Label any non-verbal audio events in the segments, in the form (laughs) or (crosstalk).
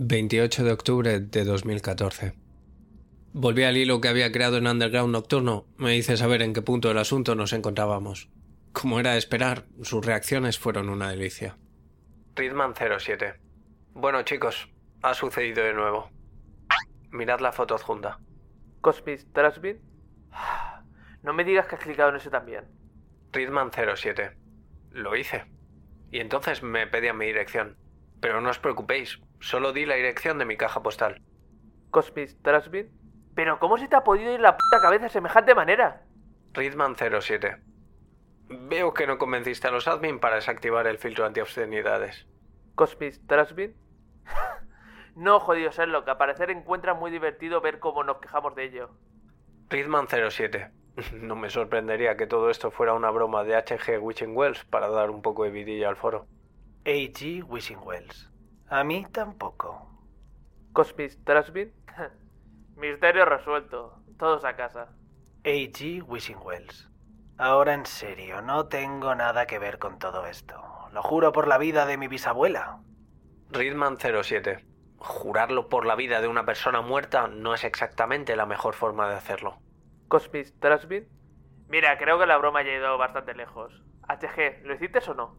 28 de octubre de 2014. Volví al hilo que había creado en Underground Nocturno. Me hice saber en qué punto del asunto nos encontrábamos. Como era de esperar, sus reacciones fueron una delicia. Ridman 07. Bueno, chicos, ha sucedido de nuevo. Mirad la foto adjunta. Cosmis Trasbin. No me digas que has clicado en ese también. Ridman 07. Lo hice. Y entonces me pedían mi dirección. Pero no os preocupéis, solo di la dirección de mi caja postal. Cosmis Trasbin. Pero ¿cómo se te ha podido ir la puta cabeza de semejante manera? Ridman 07. Veo que no convenciste a los admin para desactivar el filtro antiobscenidades. Cosmis Trasbin. (laughs) no, jodido serlo, que a parecer encuentra muy divertido ver cómo nos quejamos de ello. Ridman 07. (laughs) No me sorprendería que todo esto fuera una broma de HG Wishing Wells para dar un poco de vidilla al foro. AG Wishing Wells. A mí tampoco. Cosmis Trasbin. (laughs) Misterio resuelto. Todos a casa. AG Wishing Wells. Ahora en serio, no tengo nada que ver con todo esto. Lo juro por la vida de mi bisabuela. Ridman 07. Jurarlo por la vida de una persona muerta no es exactamente la mejor forma de hacerlo. Cosmis Trasbin. Mira, creo que la broma ya ha ido bastante lejos. HG, ¿lo hiciste o no?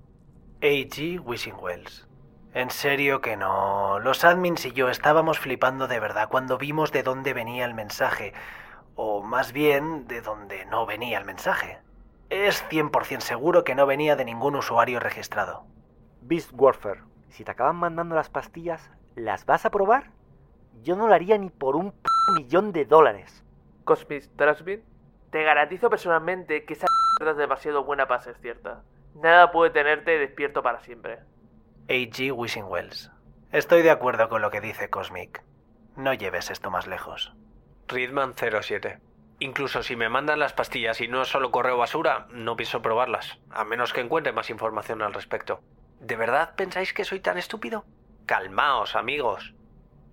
AG Wishing Wells. En serio que no. Los admins y yo estábamos flipando de verdad cuando vimos de dónde venía el mensaje. O más bien, de dónde no venía el mensaje. Es 100% seguro que no venía de ningún usuario registrado. Beast Warfare, si te acaban mandando las pastillas, ¿las vas a probar? Yo no lo haría ni por un p millón de dólares. Cosmis Trasbin. Te garantizo personalmente que esa mierda es demasiado buena para ser cierta. Nada puede tenerte despierto para siempre. AG Wishing Wells. Estoy de acuerdo con lo que dice Cosmic. No lleves esto más lejos. Ridman 07. Incluso si me mandan las pastillas y no es solo correo basura, no pienso probarlas, a menos que encuentre más información al respecto. ¿De verdad pensáis que soy tan estúpido? Calmaos, amigos.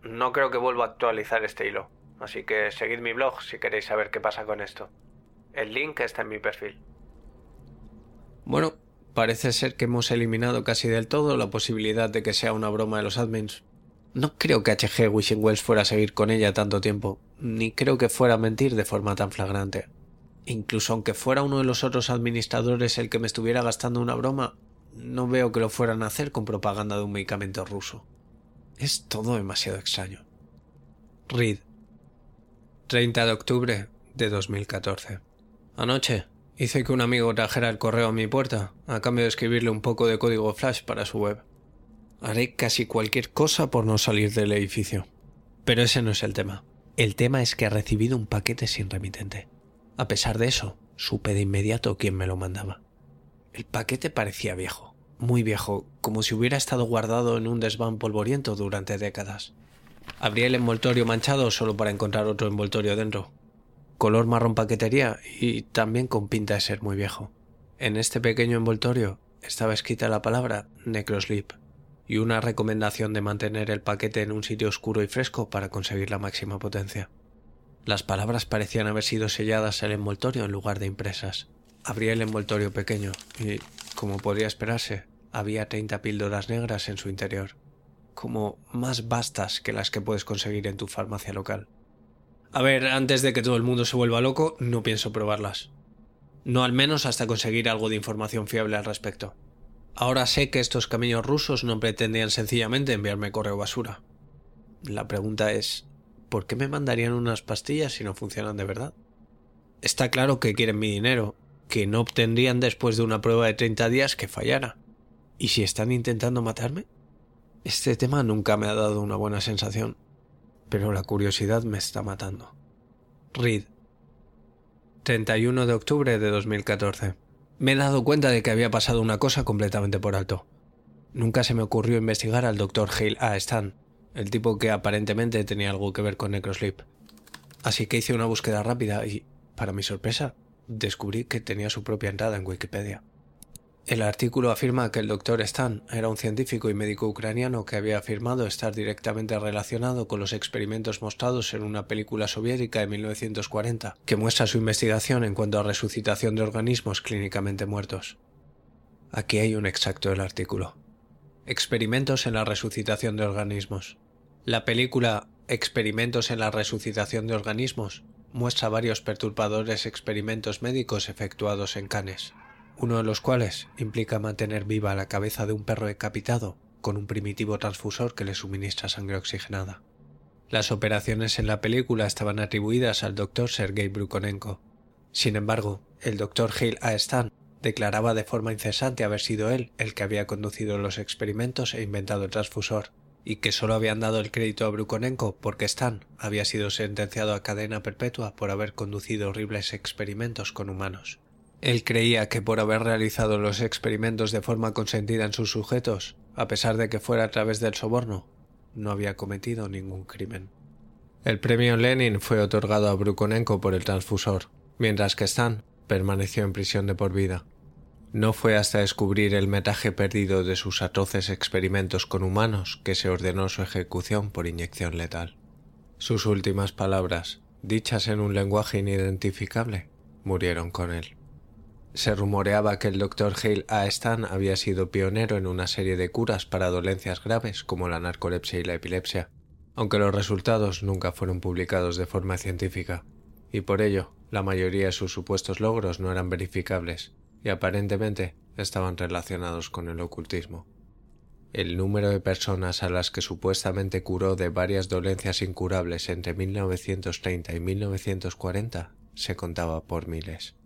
No creo que vuelva a actualizar este hilo, así que seguid mi blog si queréis saber qué pasa con esto. El link está en mi perfil. Bueno, parece ser que hemos eliminado casi del todo la posibilidad de que sea una broma de los admins. No creo que HG Wishing Wells fuera a seguir con ella tanto tiempo, ni creo que fuera a mentir de forma tan flagrante. Incluso aunque fuera uno de los otros administradores el que me estuviera gastando una broma, no veo que lo fueran a hacer con propaganda de un medicamento ruso. Es todo demasiado extraño. Reed. 30 de octubre de 2014. Anoche hice que un amigo trajera el correo a mi puerta a cambio de escribirle un poco de código flash para su web. Haré casi cualquier cosa por no salir del edificio. Pero ese no es el tema. El tema es que he recibido un paquete sin remitente. A pesar de eso, supe de inmediato quién me lo mandaba. El paquete parecía viejo, muy viejo, como si hubiera estado guardado en un desván polvoriento durante décadas. Abrí el envoltorio manchado solo para encontrar otro envoltorio dentro. Color marrón paquetería y también con pinta de ser muy viejo. En este pequeño envoltorio estaba escrita la palabra Necrosleep y una recomendación de mantener el paquete en un sitio oscuro y fresco para conseguir la máxima potencia. Las palabras parecían haber sido selladas al envoltorio en lugar de impresas. Abrí el envoltorio pequeño y, como podía esperarse, había 30 píldoras negras en su interior, como más vastas que las que puedes conseguir en tu farmacia local. A ver, antes de que todo el mundo se vuelva loco, no pienso probarlas. No al menos hasta conseguir algo de información fiable al respecto. Ahora sé que estos caminos rusos no pretendían sencillamente enviarme correo basura. La pregunta es, ¿por qué me mandarían unas pastillas si no funcionan de verdad? Está claro que quieren mi dinero, que no obtendrían después de una prueba de 30 días que fallara. ¿Y si están intentando matarme? Este tema nunca me ha dado una buena sensación, pero la curiosidad me está matando. Reed. 31 de octubre de 2014. Me he dado cuenta de que había pasado una cosa completamente por alto. Nunca se me ocurrió investigar al Dr. Hale A. Stan, el tipo que aparentemente tenía algo que ver con Necrosleep. Así que hice una búsqueda rápida y, para mi sorpresa, descubrí que tenía su propia entrada en Wikipedia. El artículo afirma que el Dr. Stan era un científico y médico ucraniano que había afirmado estar directamente relacionado con los experimentos mostrados en una película soviética de 1940, que muestra su investigación en cuanto a resucitación de organismos clínicamente muertos. Aquí hay un extracto del artículo. Experimentos en la resucitación de organismos. La película Experimentos en la resucitación de organismos muestra varios perturbadores experimentos médicos efectuados en canes, uno de los cuales implica mantener viva la cabeza de un perro decapitado con un primitivo transfusor que le suministra sangre oxigenada. Las operaciones en la película estaban atribuidas al doctor Sergei Brukonenko. Sin embargo, el doctor Gil A. Stan declaraba de forma incesante haber sido él el que había conducido los experimentos e inventado el transfusor, y que solo habían dado el crédito a Brukonenko porque Stan había sido sentenciado a cadena perpetua por haber conducido horribles experimentos con humanos. Él creía que por haber realizado los experimentos de forma consentida en sus sujetos, a pesar de que fuera a través del soborno, no había cometido ningún crimen. El premio Lenin fue otorgado a Brukonenko por el transfusor, mientras que Stan permaneció en prisión de por vida. No fue hasta descubrir el metaje perdido de sus atroces experimentos con humanos que se ordenó su ejecución por inyección letal. Sus últimas palabras, dichas en un lenguaje inidentificable, murieron con él. Se rumoreaba que el Dr. Hale A. Stan había sido pionero en una serie de curas para dolencias graves como la narcolepsia y la epilepsia, aunque los resultados nunca fueron publicados de forma científica, y por ello la mayoría de sus supuestos logros no eran verificables y aparentemente estaban relacionados con el ocultismo. El número de personas a las que supuestamente curó de varias dolencias incurables entre 1930 y 1940 se contaba por miles.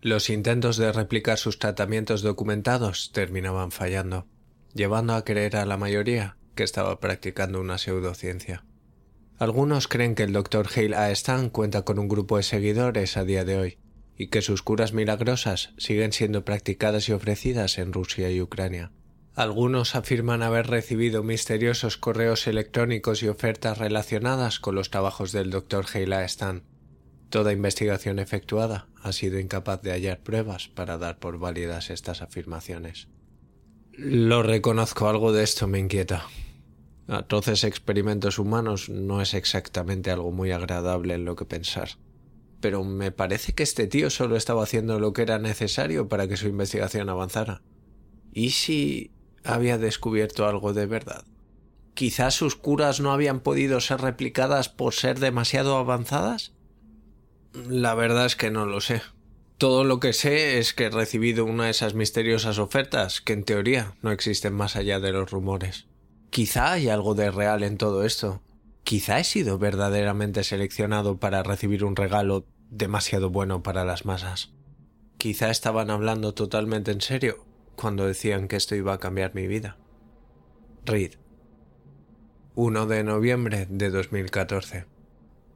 Los intentos de replicar sus tratamientos documentados terminaban fallando, llevando a creer a la mayoría que estaba practicando una pseudociencia. Algunos creen que el Dr. Hale A. Stan cuenta con un grupo de seguidores a día de hoy y que sus curas milagrosas siguen siendo practicadas y ofrecidas en Rusia y Ucrania. Algunos afirman haber recibido misteriosos correos electrónicos y ofertas relacionadas con los trabajos del Dr. Hale A. Stan, Toda investigación efectuada ha sido incapaz de hallar pruebas para dar por válidas estas afirmaciones. Lo reconozco, algo de esto me inquieta. Atroces experimentos humanos no es exactamente algo muy agradable en lo que pensar. Pero me parece que este tío solo estaba haciendo lo que era necesario para que su investigación avanzara. ¿Y si había descubierto algo de verdad? Quizás sus curas no habían podido ser replicadas por ser demasiado avanzadas. La verdad es que no lo sé. Todo lo que sé es que he recibido una de esas misteriosas ofertas que en teoría no existen más allá de los rumores. Quizá hay algo de real en todo esto. Quizá he sido verdaderamente seleccionado para recibir un regalo demasiado bueno para las masas. Quizá estaban hablando totalmente en serio cuando decían que esto iba a cambiar mi vida. Reed. 1 de noviembre de 2014.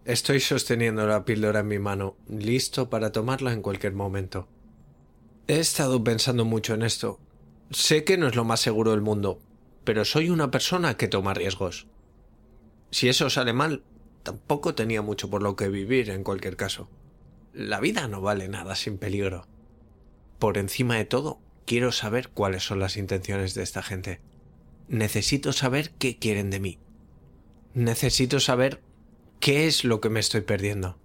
Estoy sosteniendo la píldora en mi mano, listo para tomarla en cualquier momento. He estado pensando mucho en esto. Sé que no es lo más seguro del mundo, pero soy una persona que toma riesgos. Si eso sale mal, tampoco tenía mucho por lo que vivir en cualquier caso. La vida no vale nada sin peligro. Por encima de todo, quiero saber cuáles son las intenciones de esta gente. Necesito saber qué quieren de mí. Necesito saber ¿Qué es lo que me estoy perdiendo?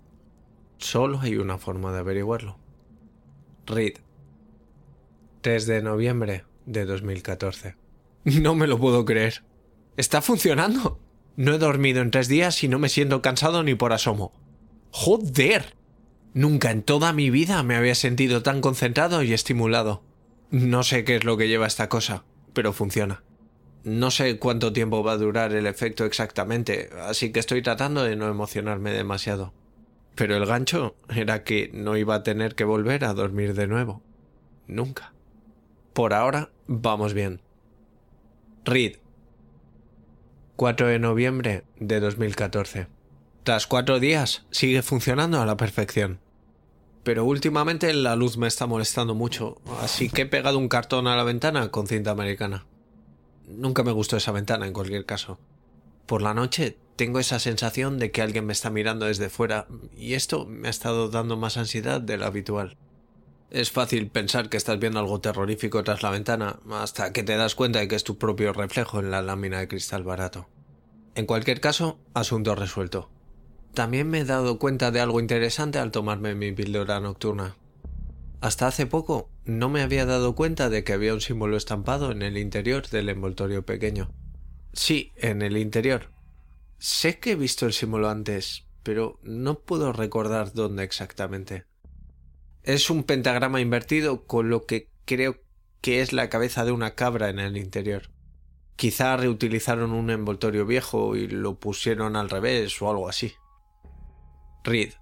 Solo hay una forma de averiguarlo. Reed. 3 de noviembre de 2014. No me lo puedo creer. Está funcionando. No he dormido en tres días y no me siento cansado ni por asomo. ¡Joder! Nunca en toda mi vida me había sentido tan concentrado y estimulado. No sé qué es lo que lleva esta cosa, pero funciona. No sé cuánto tiempo va a durar el efecto exactamente, así que estoy tratando de no emocionarme demasiado. Pero el gancho era que no iba a tener que volver a dormir de nuevo. Nunca. Por ahora, vamos bien. Reed. 4 de noviembre de 2014. Tras cuatro días, sigue funcionando a la perfección. Pero últimamente la luz me está molestando mucho, así que he pegado un cartón a la ventana con cinta americana. Nunca me gustó esa ventana en cualquier caso. Por la noche tengo esa sensación de que alguien me está mirando desde fuera y esto me ha estado dando más ansiedad de lo habitual. Es fácil pensar que estás viendo algo terrorífico tras la ventana hasta que te das cuenta de que es tu propio reflejo en la lámina de cristal barato. En cualquier caso, asunto resuelto. También me he dado cuenta de algo interesante al tomarme mi píldora nocturna. Hasta hace poco no me había dado cuenta de que había un símbolo estampado en el interior del envoltorio pequeño. Sí, en el interior. Sé que he visto el símbolo antes, pero no puedo recordar dónde exactamente. Es un pentagrama invertido con lo que creo que es la cabeza de una cabra en el interior. Quizá reutilizaron un envoltorio viejo y lo pusieron al revés o algo así. Reed.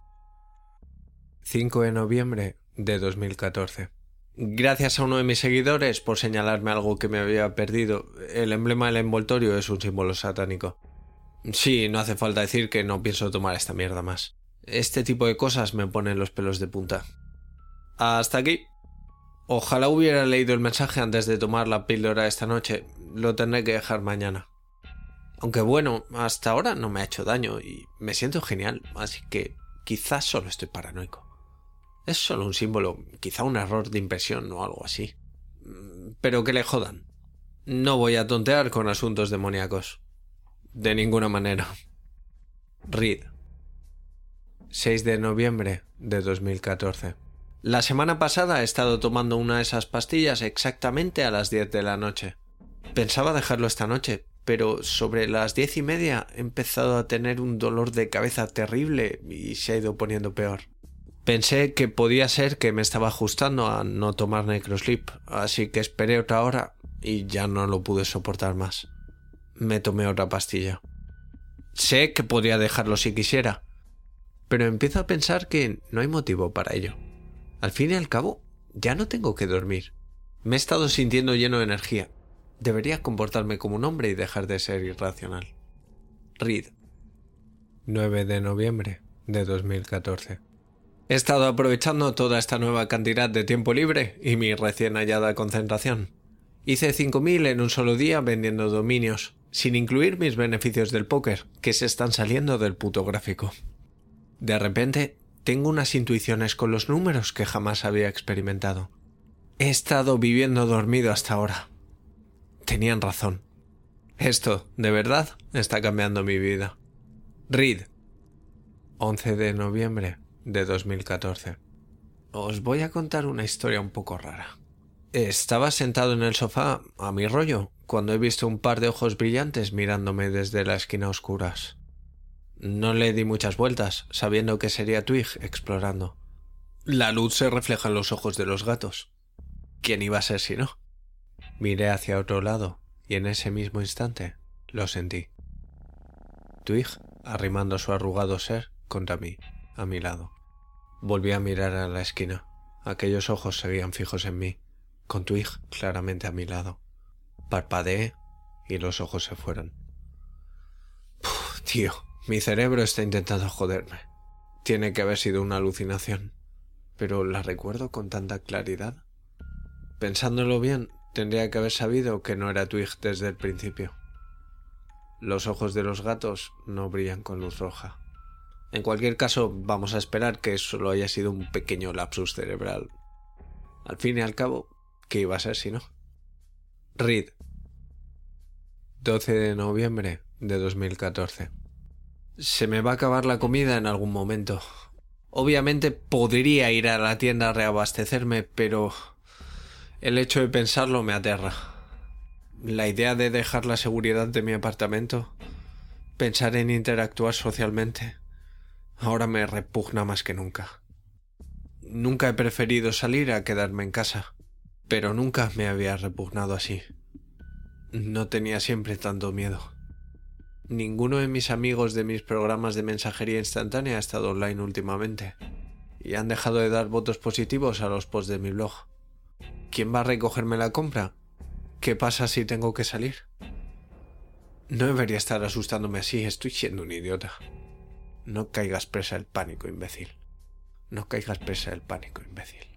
5 de noviembre de 2014. Gracias a uno de mis seguidores por señalarme algo que me había perdido. El emblema del envoltorio es un símbolo satánico. Sí, no hace falta decir que no pienso tomar esta mierda más. Este tipo de cosas me ponen los pelos de punta. Hasta aquí. Ojalá hubiera leído el mensaje antes de tomar la píldora esta noche. Lo tendré que dejar mañana. Aunque bueno, hasta ahora no me ha hecho daño y me siento genial, así que quizás solo estoy paranoico. Es solo un símbolo, quizá un error de impresión o algo así. Pero que le jodan. No voy a tontear con asuntos demoníacos. De ninguna manera. Reed. 6 de noviembre de 2014. La semana pasada he estado tomando una de esas pastillas exactamente a las 10 de la noche. Pensaba dejarlo esta noche, pero sobre las diez y media he empezado a tener un dolor de cabeza terrible y se ha ido poniendo peor. Pensé que podía ser que me estaba ajustando a no tomar necrosleep, así que esperé otra hora y ya no lo pude soportar más. Me tomé otra pastilla. Sé que podría dejarlo si quisiera, pero empiezo a pensar que no hay motivo para ello. Al fin y al cabo, ya no tengo que dormir. Me he estado sintiendo lleno de energía. Debería comportarme como un hombre y dejar de ser irracional. Reed. 9 de noviembre de 2014. He estado aprovechando toda esta nueva cantidad de tiempo libre y mi recién hallada concentración. Hice 5.000 en un solo día vendiendo dominios, sin incluir mis beneficios del póker, que se están saliendo del puto gráfico. De repente, tengo unas intuiciones con los números que jamás había experimentado. He estado viviendo dormido hasta ahora. Tenían razón. Esto, de verdad, está cambiando mi vida. Reed. 11 de noviembre de 2014. Os voy a contar una historia un poco rara. Estaba sentado en el sofá, a mi rollo, cuando he visto un par de ojos brillantes mirándome desde la esquina oscuras. No le di muchas vueltas, sabiendo que sería Twig explorando. La luz se refleja en los ojos de los gatos. ¿Quién iba a ser si no? Miré hacia otro lado, y en ese mismo instante lo sentí. Twig arrimando su arrugado ser contra mí, a mi lado. Volví a mirar a la esquina. Aquellos ojos seguían fijos en mí, con Twig claramente a mi lado. Parpadeé y los ojos se fueron. tío, mi cerebro está intentando joderme. Tiene que haber sido una alucinación. Pero la recuerdo con tanta claridad. Pensándolo bien, tendría que haber sabido que no era Twig desde el principio. Los ojos de los gatos no brillan con luz roja. En cualquier caso, vamos a esperar que solo haya sido un pequeño lapsus cerebral. Al fin y al cabo, ¿qué iba a ser si no? Reed. 12 de noviembre de 2014. Se me va a acabar la comida en algún momento. Obviamente podría ir a la tienda a reabastecerme, pero el hecho de pensarlo me aterra. La idea de dejar la seguridad de mi apartamento, pensar en interactuar socialmente, ahora me repugna más que nunca. Nunca he preferido salir a quedarme en casa, pero nunca me había repugnado así. No tenía siempre tanto miedo. Ninguno de mis amigos de mis programas de mensajería instantánea ha estado online últimamente, y han dejado de dar votos positivos a los posts de mi blog. ¿Quién va a recogerme la compra? ¿Qué pasa si tengo que salir? No debería estar asustándome así, estoy siendo un idiota. No caigas presa del pánico, imbécil. No caigas presa del pánico, imbécil.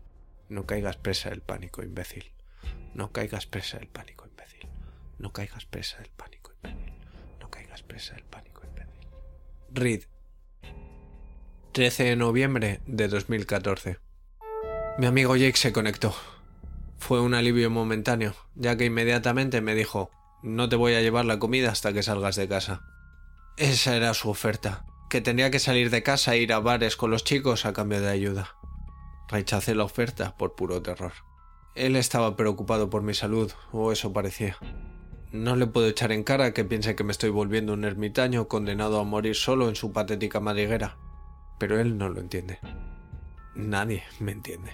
No caigas presa del pánico, imbécil. No caigas presa del pánico, imbécil. No caigas presa del pánico, imbécil. No caigas presa del pánico, imbécil. Reed. 13 de noviembre de 2014. Mi amigo Jake se conectó. Fue un alivio momentáneo, ya que inmediatamente me dijo, no te voy a llevar la comida hasta que salgas de casa. Esa era su oferta, que tenía que salir de casa e ir a bares con los chicos a cambio de ayuda. Rechacé la oferta por puro terror. Él estaba preocupado por mi salud, o eso parecía. No le puedo echar en cara que piense que me estoy volviendo un ermitaño condenado a morir solo en su patética madriguera. Pero él no lo entiende. Nadie me entiende.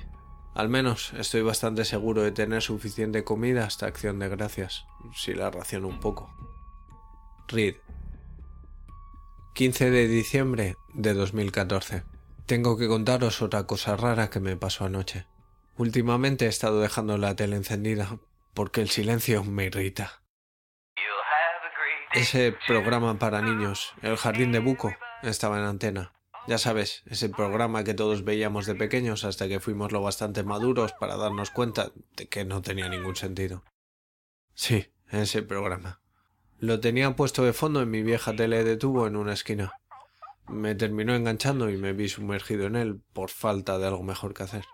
Al menos estoy bastante seguro de tener suficiente comida hasta acción de gracias, si la raciono un poco. Reed. 15 de diciembre de 2014. Tengo que contaros otra cosa rara que me pasó anoche. Últimamente he estado dejando la tele encendida porque el silencio me irrita. Ese programa para niños, El Jardín de Buco, estaba en antena. Ya sabes, ese programa que todos veíamos de pequeños hasta que fuimos lo bastante maduros para darnos cuenta de que no tenía ningún sentido. Sí, ese programa. Lo tenía puesto de fondo en mi vieja tele de tubo en una esquina. Me terminó enganchando y me vi sumergido en él por falta de algo mejor que hacer.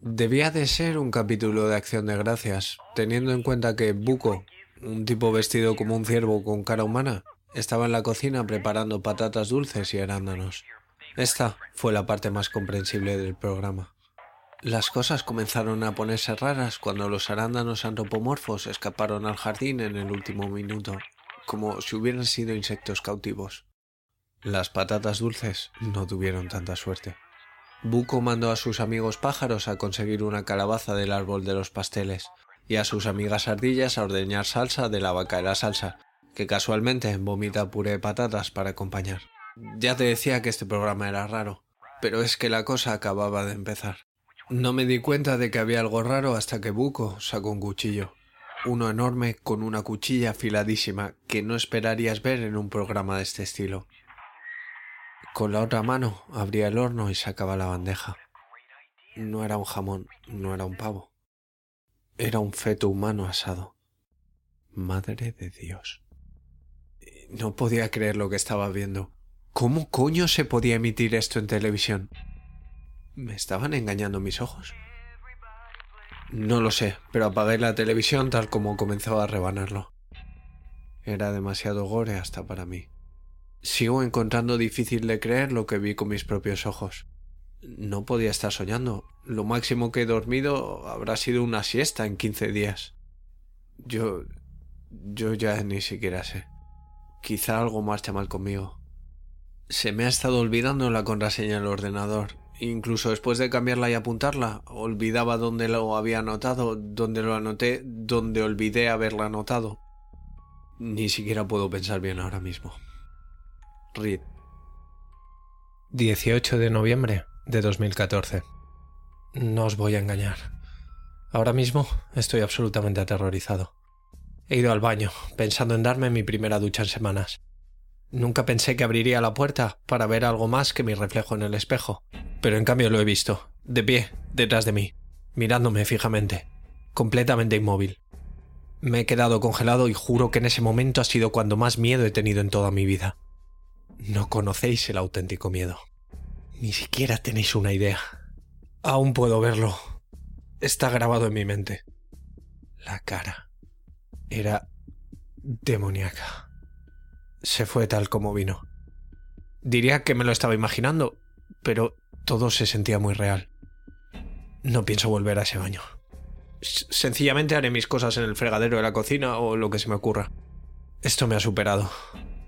Debía de ser un capítulo de acción de gracias, teniendo en cuenta que Buco, un tipo vestido como un ciervo con cara humana, estaba en la cocina preparando patatas dulces y arándanos. Esta fue la parte más comprensible del programa. Las cosas comenzaron a ponerse raras cuando los arándanos antropomorfos escaparon al jardín en el último minuto, como si hubieran sido insectos cautivos. Las patatas dulces no tuvieron tanta suerte. Buco mandó a sus amigos pájaros a conseguir una calabaza del árbol de los pasteles y a sus amigas ardillas a ordeñar salsa de la vaca de la salsa, que casualmente vomita puré de patatas para acompañar. Ya te decía que este programa era raro, pero es que la cosa acababa de empezar. No me di cuenta de que había algo raro hasta que Buco sacó un cuchillo. Uno enorme con una cuchilla afiladísima que no esperarías ver en un programa de este estilo. Con la otra mano abría el horno y sacaba la bandeja. No era un jamón, no era un pavo. Era un feto humano asado. Madre de Dios. No podía creer lo que estaba viendo. ¿Cómo coño se podía emitir esto en televisión? ¿Me estaban engañando mis ojos? No lo sé, pero apagué la televisión tal como comenzaba a rebanarlo. Era demasiado gore hasta para mí. Sigo encontrando difícil de creer lo que vi con mis propios ojos. No podía estar soñando. Lo máximo que he dormido habrá sido una siesta en quince días. Yo. yo ya ni siquiera sé. Quizá algo marcha mal conmigo. Se me ha estado olvidando la contraseña del ordenador. Incluso después de cambiarla y apuntarla, olvidaba dónde lo había anotado, dónde lo anoté, dónde olvidé haberla anotado. Ni siquiera puedo pensar bien ahora mismo. Reed. 18 de noviembre de 2014. No os voy a engañar. Ahora mismo estoy absolutamente aterrorizado. He ido al baño, pensando en darme mi primera ducha en semanas. Nunca pensé que abriría la puerta para ver algo más que mi reflejo en el espejo, pero en cambio lo he visto, de pie, detrás de mí, mirándome fijamente, completamente inmóvil. Me he quedado congelado y juro que en ese momento ha sido cuando más miedo he tenido en toda mi vida. No conocéis el auténtico miedo. Ni siquiera tenéis una idea. Aún puedo verlo. Está grabado en mi mente. La cara era demoníaca. Se fue tal como vino. Diría que me lo estaba imaginando, pero todo se sentía muy real. No pienso volver a ese baño. Sencillamente haré mis cosas en el fregadero de la cocina o lo que se me ocurra. Esto me ha superado.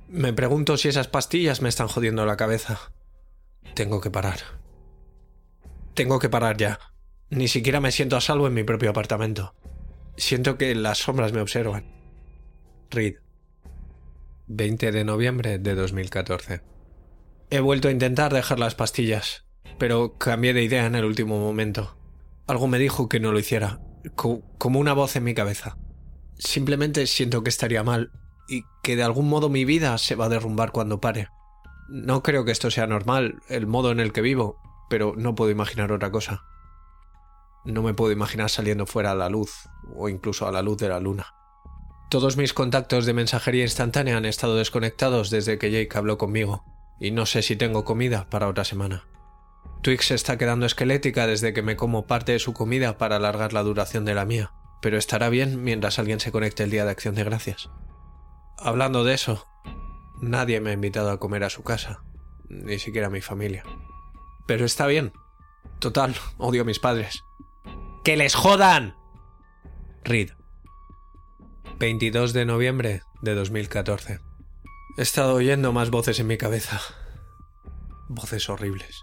Me pregunto si esas pastillas me están jodiendo la cabeza. Tengo que parar. Tengo que parar ya. Ni siquiera me siento a salvo en mi propio apartamento. Siento que las sombras me observan. Reed. 20 de noviembre de 2014. He vuelto a intentar dejar las pastillas, pero cambié de idea en el último momento. Algo me dijo que no lo hiciera, co como una voz en mi cabeza. Simplemente siento que estaría mal y que de algún modo mi vida se va a derrumbar cuando pare. No creo que esto sea normal, el modo en el que vivo, pero no puedo imaginar otra cosa. No me puedo imaginar saliendo fuera a la luz, o incluso a la luz de la luna. Todos mis contactos de mensajería instantánea han estado desconectados desde que Jake habló conmigo, y no sé si tengo comida para otra semana. Twix está quedando esquelética desde que me como parte de su comida para alargar la duración de la mía, pero estará bien mientras alguien se conecte el día de acción de gracias. Hablando de eso, nadie me ha invitado a comer a su casa, ni siquiera mi familia. Pero está bien. Total, odio a mis padres. ¡Que les jodan! Reed. 22 de noviembre de 2014. He estado oyendo más voces en mi cabeza. Voces horribles.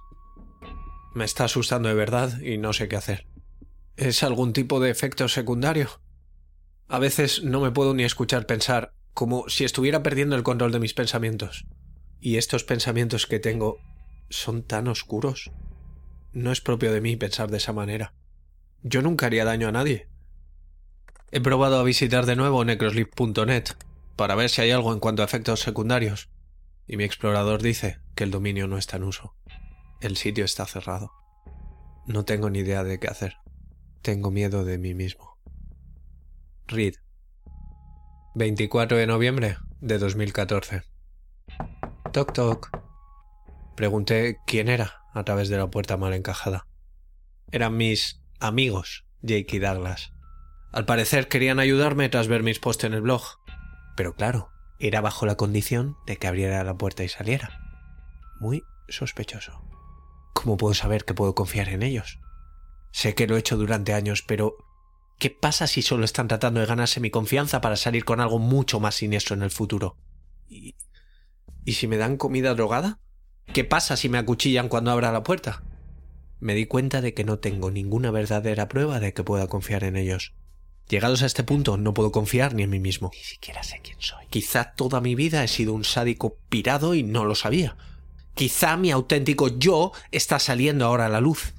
Me está asustando de verdad y no sé qué hacer. ¿Es algún tipo de efecto secundario? A veces no me puedo ni escuchar pensar, como si estuviera perdiendo el control de mis pensamientos. Y estos pensamientos que tengo son tan oscuros. No es propio de mí pensar de esa manera. Yo nunca haría daño a nadie. He probado a visitar de nuevo necrosleep.net para ver si hay algo en cuanto a efectos secundarios, y mi explorador dice que el dominio no está en uso. El sitio está cerrado. No tengo ni idea de qué hacer. Tengo miedo de mí mismo. Reed. 24 de noviembre de 2014. Toc toc. Pregunté quién era a través de la puerta mal encajada. Eran mis amigos, Jake y Douglas. Al parecer querían ayudarme tras ver mis posts en el blog. Pero claro, era bajo la condición de que abriera la puerta y saliera. Muy sospechoso. ¿Cómo puedo saber que puedo confiar en ellos? Sé que lo he hecho durante años, pero ¿qué pasa si solo están tratando de ganarse mi confianza para salir con algo mucho más siniestro en el futuro? ¿Y, ¿y si me dan comida drogada? ¿Qué pasa si me acuchillan cuando abra la puerta? Me di cuenta de que no tengo ninguna verdadera prueba de que pueda confiar en ellos. Llegados a este punto, no puedo confiar ni en mí mismo. Ni siquiera sé quién soy. Quizá toda mi vida he sido un sádico pirado y no lo sabía. Quizá mi auténtico yo está saliendo ahora a la luz.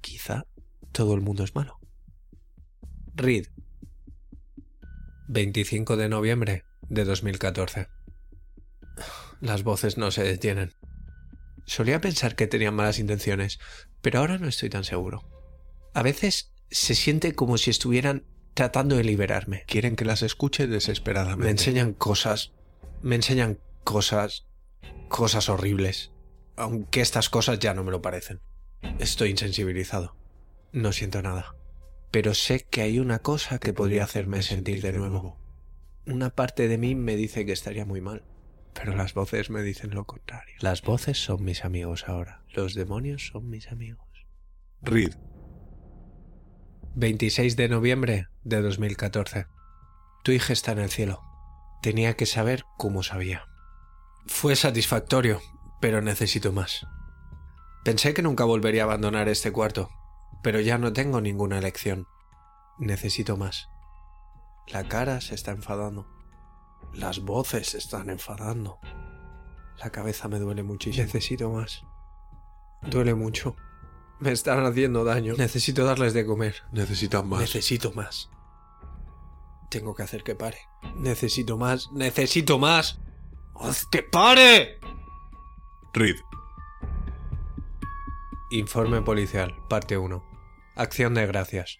Quizá todo el mundo es malo. Reed. 25 de noviembre de 2014. Las voces no se detienen. Solía pensar que tenían malas intenciones, pero ahora no estoy tan seguro. A veces se siente como si estuvieran tratando de liberarme. Quieren que las escuche desesperadamente. Me enseñan cosas. Me enseñan cosas. Cosas horribles. Aunque estas cosas ya no me lo parecen. Estoy insensibilizado. No siento nada. Pero sé que hay una cosa que podría hacerme sentir de nuevo. Una parte de mí me dice que estaría muy mal. Pero las voces me dicen lo contrario. Las voces son mis amigos ahora. Los demonios son mis amigos. Reed. 26 de noviembre de 2014. Tu hija está en el cielo. Tenía que saber cómo sabía. Fue satisfactorio, pero necesito más. Pensé que nunca volvería a abandonar este cuarto, pero ya no tengo ninguna elección. Necesito más. La cara se está enfadando. Las voces se están enfadando. La cabeza me duele muchísimo. Necesito más. Duele mucho. Me están haciendo daño. Necesito darles de comer. Necesitan más. Necesito más. Tengo que hacer que pare. Necesito más. Necesito más. ¡Haz que pare! Reed. Informe policial, parte 1. Acción de gracias.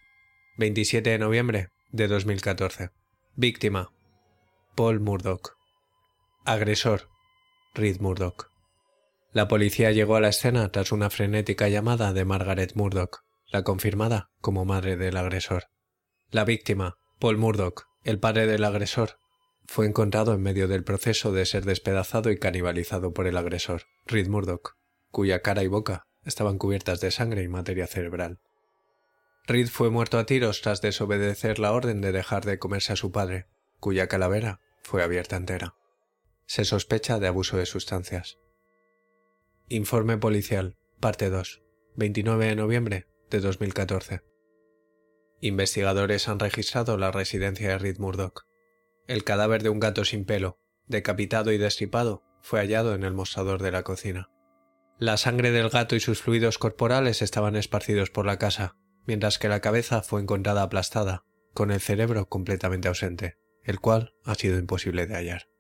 27 de noviembre de 2014. Víctima. Paul Murdoch. Agresor. Reed Murdoch. La policía llegó a la escena tras una frenética llamada de Margaret Murdoch, la confirmada como madre del agresor. La víctima, Paul Murdoch, el padre del agresor, fue encontrado en medio del proceso de ser despedazado y canibalizado por el agresor, Reed Murdoch, cuya cara y boca estaban cubiertas de sangre y materia cerebral. Reed fue muerto a tiros tras desobedecer la orden de dejar de comerse a su padre, cuya calavera fue abierta entera. Se sospecha de abuso de sustancias. Informe policial, parte 2, 29 de noviembre de 2014. Investigadores han registrado la residencia de Reed Murdoch. El cadáver de un gato sin pelo, decapitado y destripado, fue hallado en el mostrador de la cocina. La sangre del gato y sus fluidos corporales estaban esparcidos por la casa, mientras que la cabeza fue encontrada aplastada, con el cerebro completamente ausente, el cual ha sido imposible de hallar.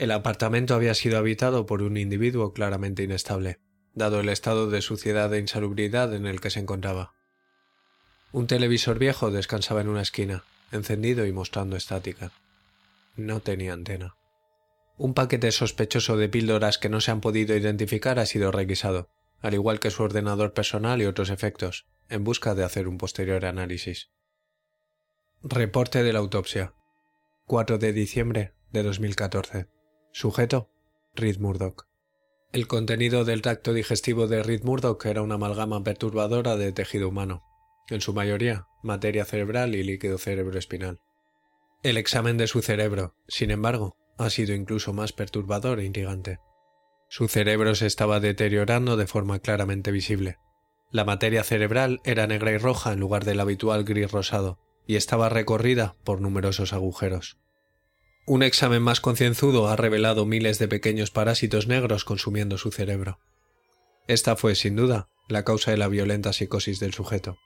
El apartamento había sido habitado por un individuo claramente inestable, dado el estado de suciedad e insalubridad en el que se encontraba. Un televisor viejo descansaba en una esquina, encendido y mostrando estática. No tenía antena. Un paquete sospechoso de píldoras que no se han podido identificar ha sido requisado, al igual que su ordenador personal y otros efectos, en busca de hacer un posterior análisis. Reporte de la autopsia. 4 de diciembre de 2014. Sujeto: Reed Murdoch. El contenido del tracto digestivo de Reed Murdoch era una amalgama perturbadora de tejido humano, en su mayoría materia cerebral y líquido cerebroespinal. El examen de su cerebro, sin embargo, ha sido incluso más perturbador e intrigante. Su cerebro se estaba deteriorando de forma claramente visible. La materia cerebral era negra y roja en lugar del habitual gris rosado, y estaba recorrida por numerosos agujeros. Un examen más concienzudo ha revelado miles de pequeños parásitos negros consumiendo su cerebro. Esta fue, sin duda, la causa de la violenta psicosis del sujeto.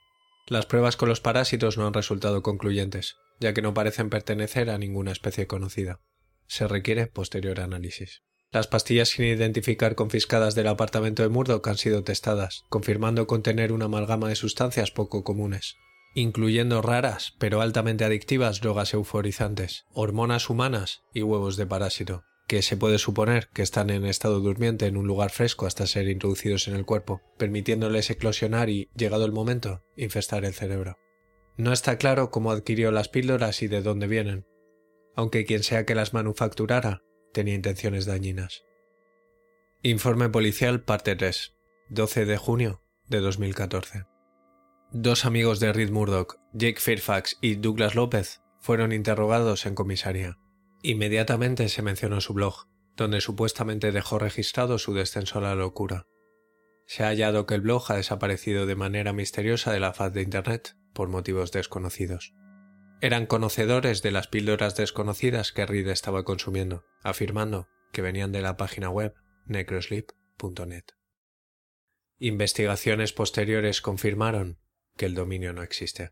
Las pruebas con los parásitos no han resultado concluyentes, ya que no parecen pertenecer a ninguna especie conocida. Se requiere posterior análisis. Las pastillas sin identificar confiscadas del apartamento de Murdoch han sido testadas, confirmando contener una amalgama de sustancias poco comunes, incluyendo raras pero altamente adictivas drogas euforizantes, hormonas humanas y huevos de parásito, que se puede suponer que están en estado durmiente en un lugar fresco hasta ser introducidos en el cuerpo, permitiéndoles eclosionar y, llegado el momento, infestar el cerebro. No está claro cómo adquirió las píldoras y de dónde vienen, aunque quien sea que las manufacturara tenía intenciones dañinas. Informe policial parte 3, 12 de junio de 2014. Dos amigos de Reed Murdoch, Jake Fairfax y Douglas López, fueron interrogados en comisaría. Inmediatamente se mencionó su blog, donde supuestamente dejó registrado su descenso a la locura. Se ha hallado que el blog ha desaparecido de manera misteriosa de la faz de Internet por motivos desconocidos. Eran conocedores de las píldoras desconocidas que Reed estaba consumiendo, afirmando que venían de la página web necrosleep.net. Investigaciones posteriores confirmaron que el dominio no existe.